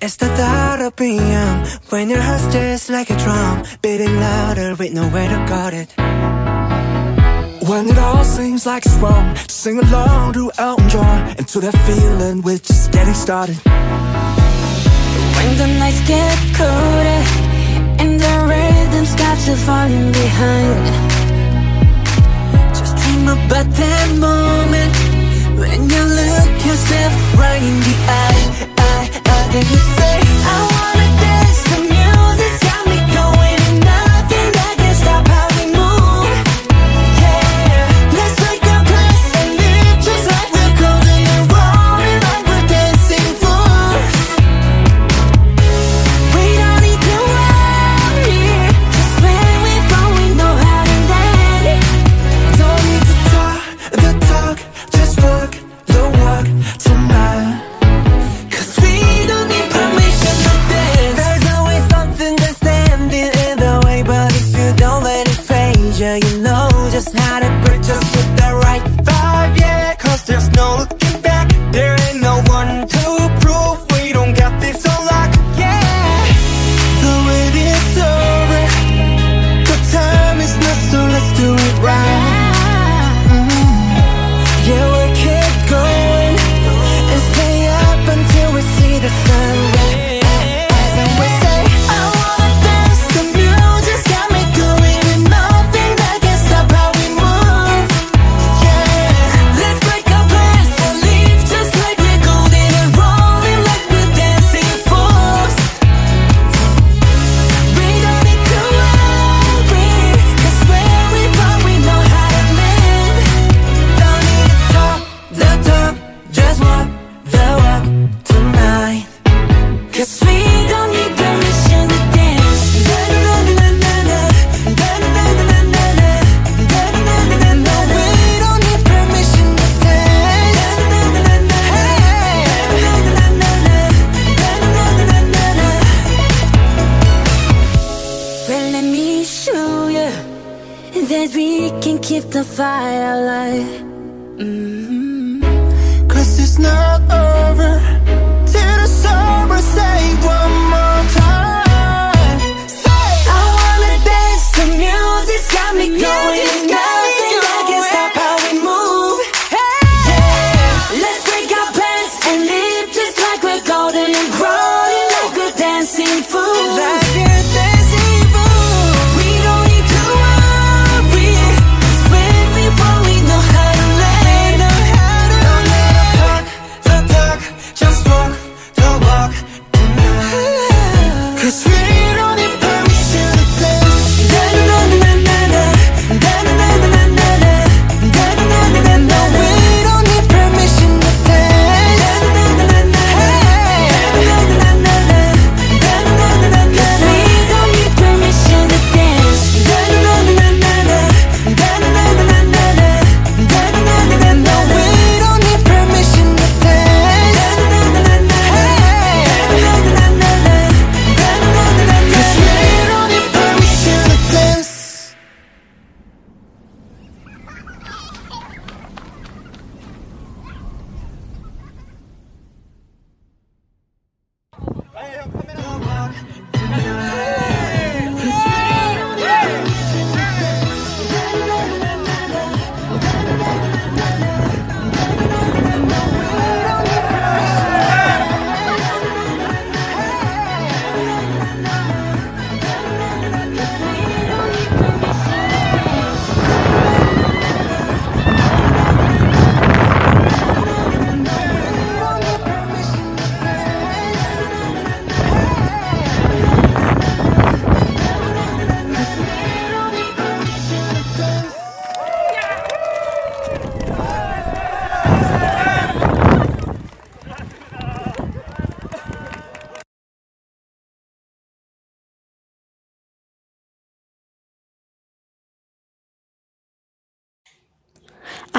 It's the thought of PM when your heart's just like a drum, beating louder with nowhere to guard it. When it all seems like it's wrong, sing along to Elton John and to that feeling we're just getting started. When the nights get colder and the rhythm's got you falling behind. that we can keep the fire alive mm -hmm. Cause it's not over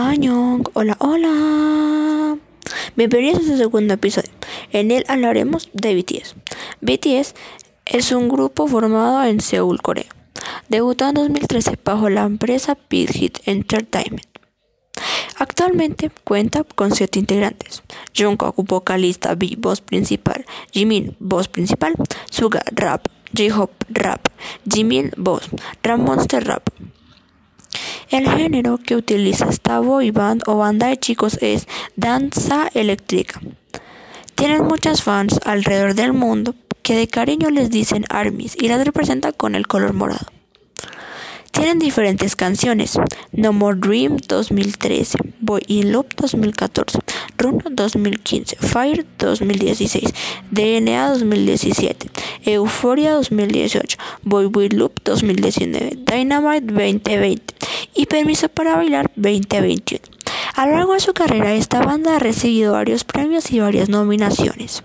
Añong, hola, hola. Bienvenidos a este segundo episodio. En él hablaremos de BTS. BTS es un grupo formado en Seúl, Corea. Debutó en 2013 bajo la empresa Big Hit Entertainment. Actualmente cuenta con siete integrantes. Jungkook, vocalista B, voz principal. Jimin, voz principal. Suga, rap. J-Hope, rap. Jimin, voz. Rap Monster, rap. El género que utiliza esta boy band o banda de chicos es danza eléctrica. Tienen muchas fans alrededor del mundo que de cariño les dicen ARMYs y las representan con el color morado. Tienen diferentes canciones: No More Dream 2013, Boy in Love 2014, Run 2015, Fire 2016, DNA 2017, Euphoria 2018, Boy With Loop 2019, Dynamite 2020 y Permiso para Bailar 2021. A lo largo de su carrera, esta banda ha recibido varios premios y varias nominaciones.